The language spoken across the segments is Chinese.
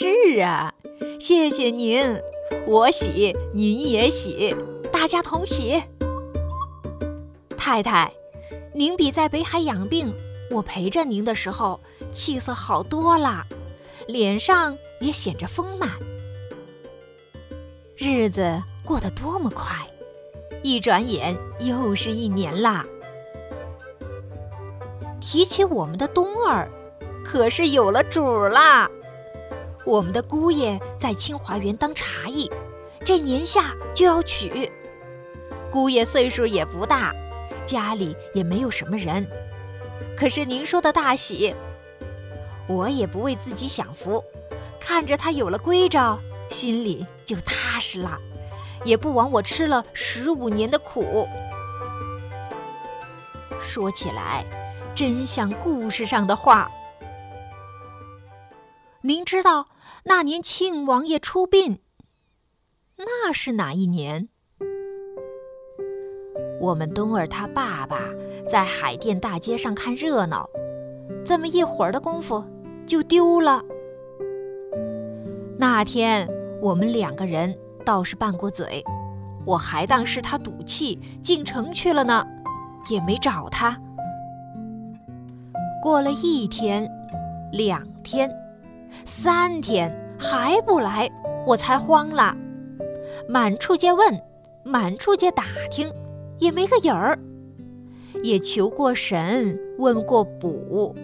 是啊，谢谢您，我喜，您也喜，大家同喜。太太，您比在北海养病，我陪着您的时候气色好多了，脸上也显着丰满。日子过得多么快，一转眼又是一年啦。提起我们的冬儿，可是有了主啦。我们的姑爷在清华园当茶艺，这年下就要娶。姑爷岁数也不大。家里也没有什么人，可是您说的大喜，我也不为自己享福，看着他有了归着，心里就踏实了，也不枉我吃了十五年的苦。说起来，真像故事上的话。您知道那年庆王爷出殡，那是哪一年？我们冬儿他爸爸在海淀大街上看热闹，这么一会儿的功夫就丢了。那天我们两个人倒是拌过嘴，我还当是他赌气进城去了呢，也没找他。过了一天、两天、三天还不来，我才慌了，满处街问，满处街打听。也没个影儿，也求过神，问过卜。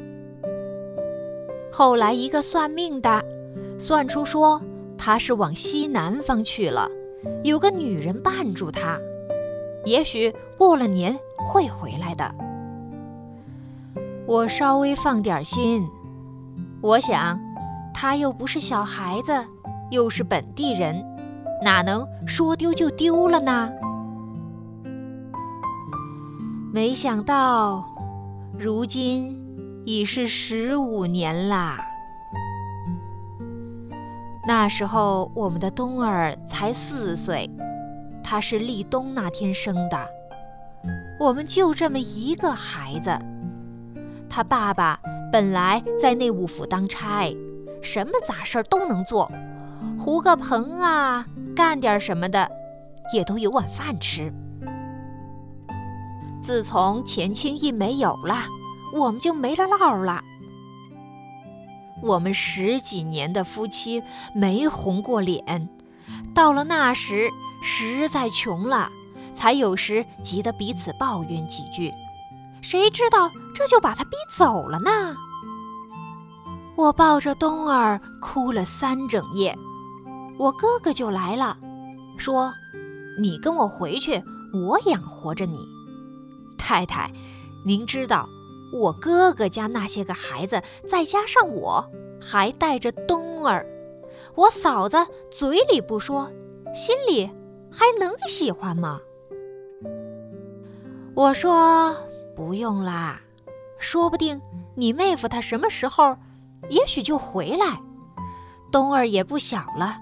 后来一个算命的算出说他是往西南方去了，有个女人伴住他，也许过了年会回来的。我稍微放点心，我想他又不是小孩子，又是本地人，哪能说丢就丢了呢？没想到，如今已是十五年啦。那时候我们的冬儿才四岁，他是立冬那天生的，我们就这么一个孩子。他爸爸本来在内务府当差，什么杂事儿都能做，糊个棚啊，干点什么的，也都有碗饭吃。自从钱清一没有了，我们就没了落了。我们十几年的夫妻没红过脸，到了那时实在穷了，才有时急得彼此抱怨几句。谁知道这就把他逼走了呢？我抱着冬儿哭了三整夜，我哥哥就来了，说：“你跟我回去，我养活着你。”太太，您知道，我哥哥家那些个孩子，再加上我，还带着冬儿，我嫂子嘴里不说，心里还能喜欢吗？我说不用啦，说不定你妹夫他什么时候，也许就回来。冬儿也不小了，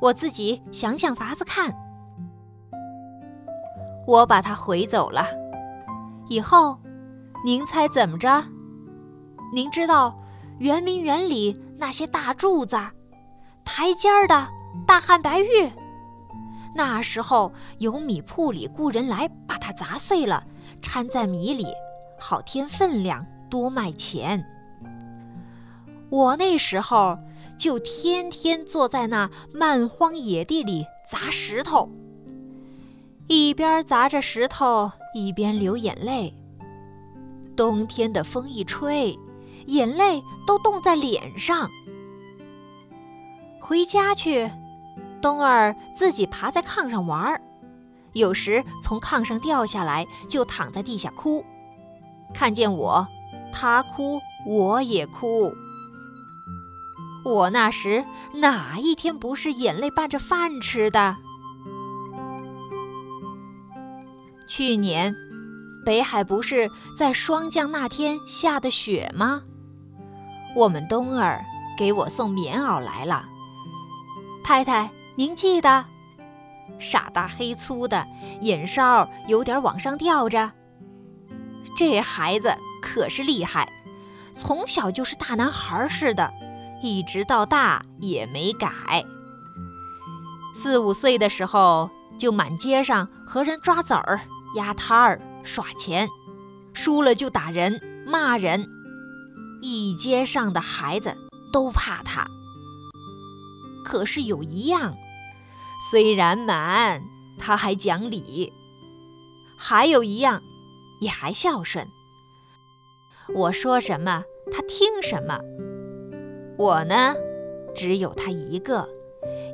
我自己想想法子看。我把他回走了。以后，您猜怎么着？您知道圆明园里那些大柱子、台阶儿的大汉白玉，那时候有米铺里雇人来把它砸碎了，掺在米里，好添分量，多卖钱。我那时候就天天坐在那漫荒野地里砸石头，一边砸着石头。一边流眼泪。冬天的风一吹，眼泪都冻在脸上。回家去，冬儿自己爬在炕上玩儿，有时从炕上掉下来，就躺在地下哭。看见我，他哭，我也哭。我那时哪一天不是眼泪伴着饭吃的？去年，北海不是在霜降那天下的雪吗？我们冬儿给我送棉袄来了。太太，您记得？傻大黑粗的，眼梢有点往上吊着。这孩子可是厉害，从小就是大男孩似的，一直到大也没改。四五岁的时候，就满街上和人抓子儿、压摊儿、耍钱，输了就打人、骂人，一街上的孩子都怕他。可是有一样，虽然满，他还讲理；还有一样，也还孝顺。我说什么，他听什么。我呢，只有他一个，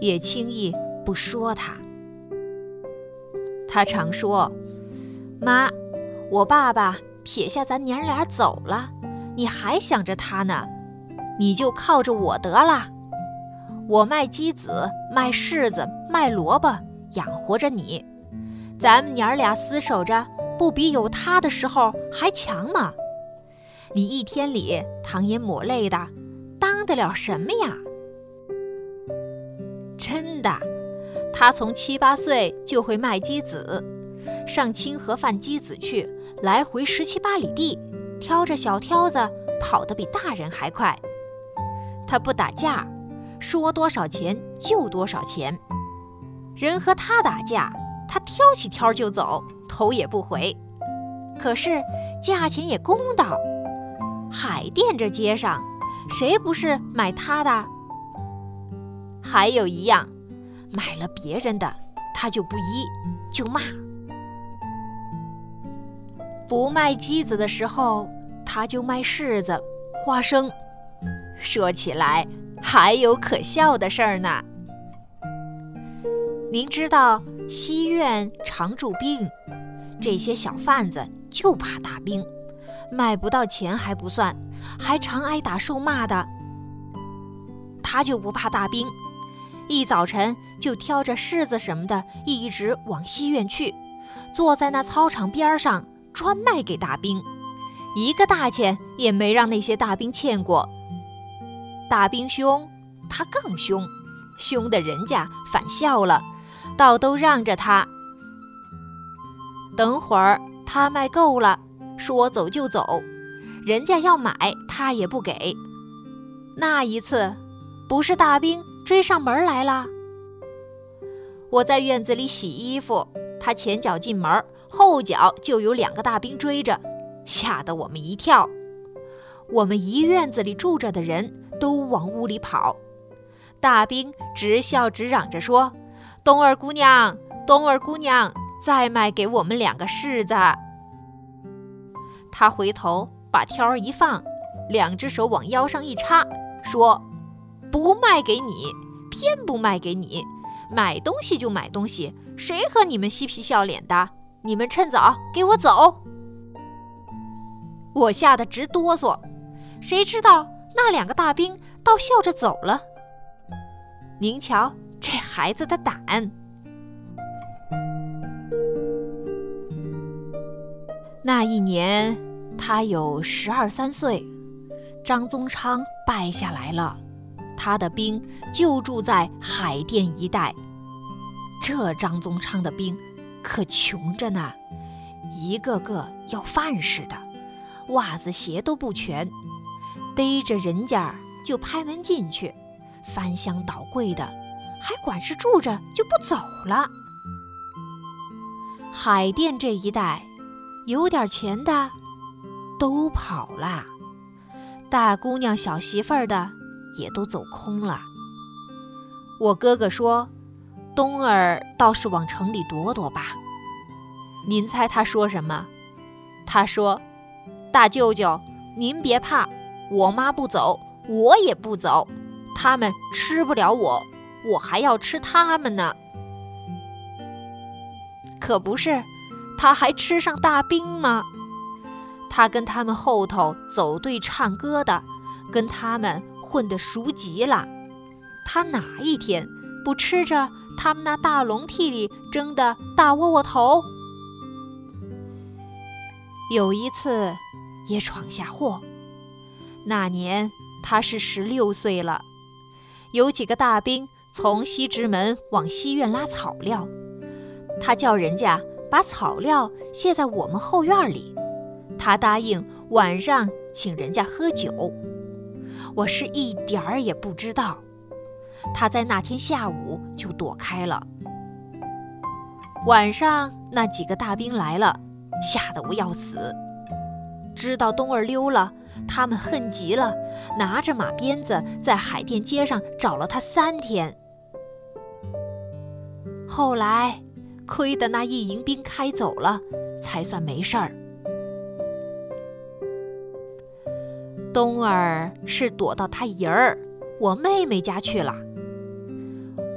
也轻易不说他。他常说：“妈，我爸爸撇下咱娘俩走了，你还想着他呢，你就靠着我得了。我卖鸡子、卖柿子、卖萝卜养活着你，咱们娘俩厮守着，不比有他的时候还强吗？”你一天里淌眼抹泪的，当得了什么呀？真的，他从七八岁就会卖鸡子，上清河贩鸡子去，来回十七八里地，挑着小挑子跑得比大人还快。他不打架，说多少钱就多少钱。人和他打架，他挑起挑就走，头也不回。可是价钱也公道。海淀这街上，谁不是买他的？还有一样，买了别人的，他就不依，就骂。不卖鸡子的时候，他就卖柿子、花生。说起来，还有可笑的事儿呢。您知道西院常驻兵，这些小贩子就怕大兵。卖不到钱还不算，还常挨打受骂的。他就不怕大兵，一早晨就挑着柿子什么的，一直往西院去，坐在那操场边上专卖给大兵，一个大钱也没让那些大兵欠过。大兵凶，他更凶，凶的人家反笑了，倒都让着他。等会儿他卖够了。说走就走，人家要买他也不给。那一次，不是大兵追上门来了。我在院子里洗衣服，他前脚进门，后脚就有两个大兵追着，吓得我们一跳。我们一院子里住着的人都往屋里跑。大兵直笑直嚷着说：“冬儿姑娘，冬儿姑娘，再卖给我们两个柿子。”他回头把挑儿一放，两只手往腰上一插，说：“不卖给你，偏不卖给你。买东西就买东西，谁和你们嬉皮笑脸的？你们趁早给我走！”我吓得直哆嗦。谁知道那两个大兵倒笑着走了。您瞧这孩子的胆！那一年，他有十二三岁，张宗昌败下来了，他的兵就住在海淀一带。这张宗昌的兵可穷着呢，一个个要饭似的，袜子鞋都不全，逮着人家就拍门进去，翻箱倒柜的，还管是住着就不走了。海淀这一带。有点钱的都跑了，大姑娘、小媳妇儿的也都走空了。我哥哥说：“冬儿倒是往城里躲躲吧。”您猜他说什么？他说：“大舅舅，您别怕，我妈不走，我也不走。他们吃不了我，我还要吃他们呢。”可不是。他还吃上大兵吗？他跟他们后头走队唱歌的，跟他们混得熟极了。他哪一天不吃着他们那大笼屉里蒸的大窝窝头？有一次也闯下祸。那年他是十六岁了，有几个大兵从西直门往西院拉草料，他叫人家。把草料卸在我们后院里，他答应晚上请人家喝酒。我是一点儿也不知道。他在那天下午就躲开了。晚上那几个大兵来了，吓得我要死。知道冬儿溜了，他们恨极了，拿着马鞭子在海淀街上找了他三天。后来亏得那一营兵开走了，才算没事儿。冬儿是躲到他姨儿我妹妹家去了。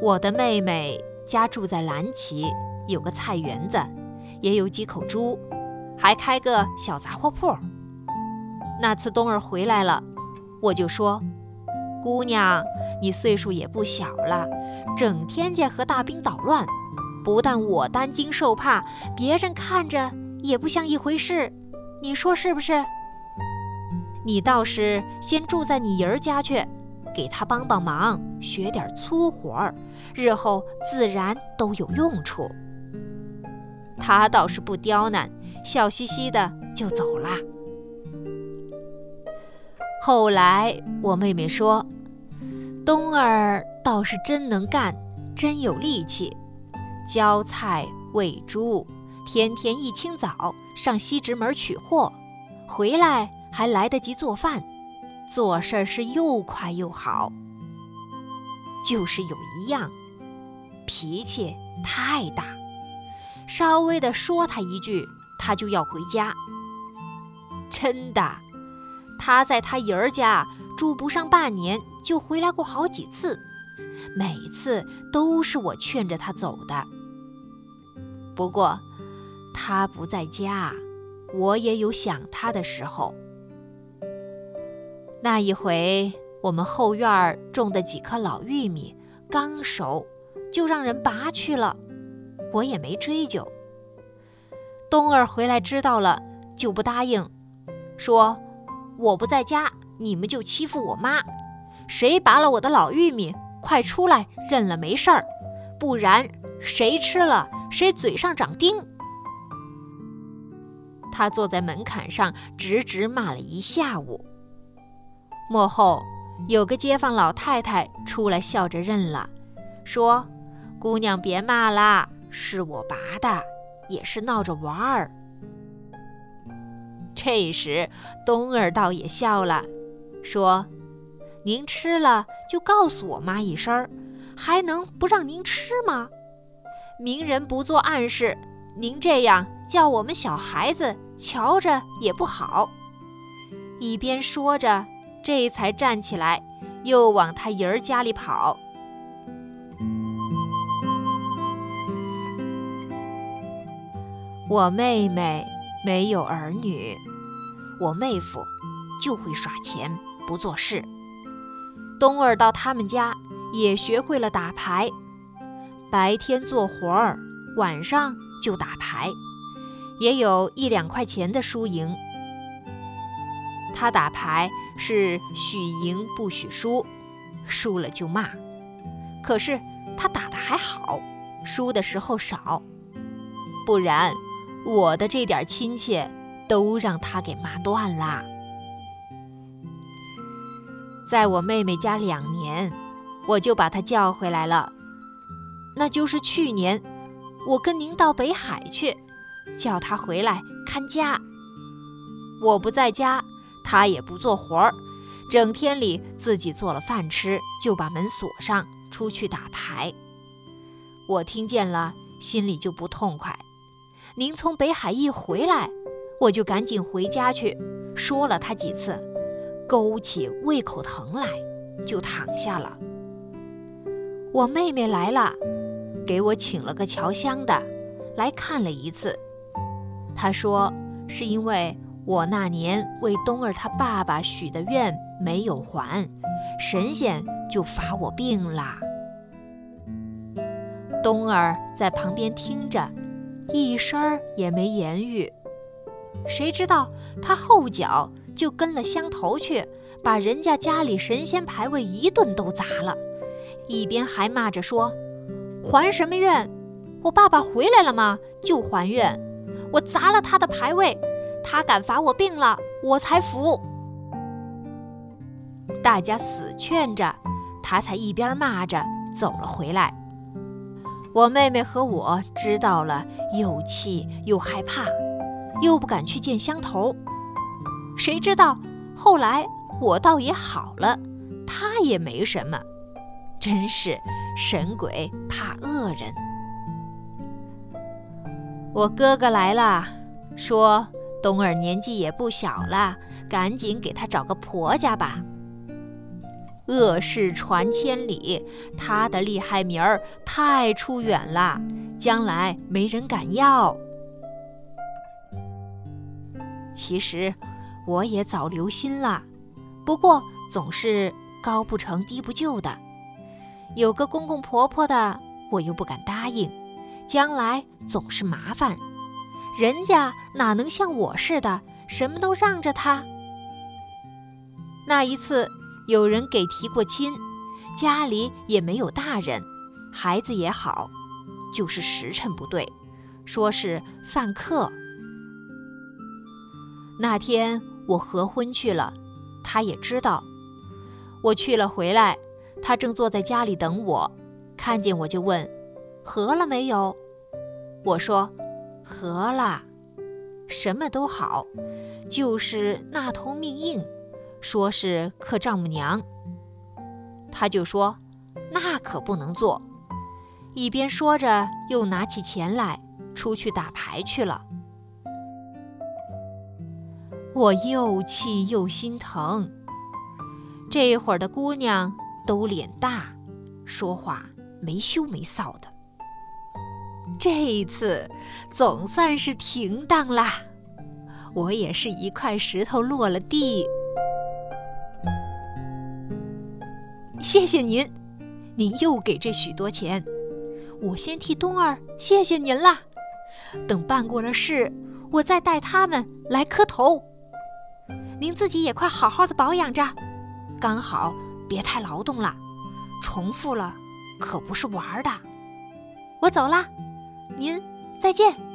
我的妹妹家住在蓝旗，有个菜园子，也有几口猪，还开个小杂货铺。那次冬儿回来了，我就说：“姑娘，你岁数也不小了，整天家和大兵捣乱，不但我担惊受怕，别人看着也不像一回事。你说是不是？你倒是先住在你姨儿家去，给他帮帮忙，学点粗活儿，日后自然都有用处。”他倒是不刁难，笑嘻嘻的就走了。后来我妹妹说，冬儿倒是真能干，真有力气，浇菜喂猪，天天一清早上西直门取货，回来还来得及做饭，做事是又快又好。就是有一样，脾气太大，稍微的说他一句，他就要回家。真的。他在他姨儿家住不上半年，就回来过好几次，每次都是我劝着他走的。不过他不在家，我也有想他的时候。那一回，我们后院种的几棵老玉米刚熟，就让人拔去了，我也没追究。冬儿回来知道了，就不答应，说。我不在家，你们就欺负我妈。谁拔了我的老玉米，快出来认了没事儿，不然谁吃了谁嘴上长钉。他坐在门槛上直直骂了一下午。幕后有个街坊老太太出来笑着认了，说：“姑娘别骂啦，是我拔的，也是闹着玩儿。”这时，冬儿倒也笑了，说：“您吃了就告诉我妈一声儿，还能不让您吃吗？明人不做暗事，您这样叫我们小孩子瞧着也不好。”一边说着，这才站起来，又往他姨儿家里跑。我妹妹。没有儿女，我妹夫就会耍钱不做事。冬儿到他们家也学会了打牌，白天做活儿，晚上就打牌，也有一两块钱的输赢。他打牌是许赢不许输，输了就骂。可是他打的还好，输的时候少，不然。我的这点亲戚，都让他给骂断了。在我妹妹家两年，我就把他叫回来了。那就是去年，我跟您到北海去，叫他回来看家。我不在家，他也不做活儿，整天里自己做了饭吃，就把门锁上，出去打牌。我听见了，心里就不痛快。您从北海一回来，我就赶紧回家去，说了他几次，勾起胃口疼来，就躺下了。我妹妹来了，给我请了个乔香的，来看了一次。她说是因为我那年为冬儿他爸爸许的愿没有还，神仙就罚我病了。冬儿在旁边听着。一声儿也没言语，谁知道他后脚就跟了乡头去，把人家家里神仙牌位一顿都砸了，一边还骂着说：“还什么愿？我爸爸回来了吗？就还愿。我砸了他的牌位，他敢罚我病了，我才服。”大家死劝着，他才一边骂着走了回来。我妹妹和我知道了，又气又害怕，又不敢去见乡头。谁知道后来我倒也好了，他也没什么。真是神鬼怕恶人。我哥哥来了，说冬儿年纪也不小了，赶紧给他找个婆家吧。恶事传千里，他的厉害名儿太出远了，将来没人敢要。其实我也早留心了，不过总是高不成低不就的，有个公公婆婆的，我又不敢答应，将来总是麻烦。人家哪能像我似的，什么都让着他？那一次。有人给提过亲，家里也没有大人，孩子也好，就是时辰不对，说是犯客。那天我合婚去了，他也知道。我去了回来，他正坐在家里等我，看见我就问：“合了没有？”我说：“合了，什么都好，就是那头命硬。”说是克丈母娘，他就说那可不能做。一边说着，又拿起钱来出去打牌去了。我又气又心疼。这会儿的姑娘都脸大，说话没羞没臊的。这一次总算是停当啦，我也是一块石头落了地。谢谢您，您又给这许多钱，我先替冬儿谢谢您了。等办过了事，我再带他们来磕头。您自己也快好好的保养着，刚好别太劳动了，重复了可不是玩的。我走了，您再见。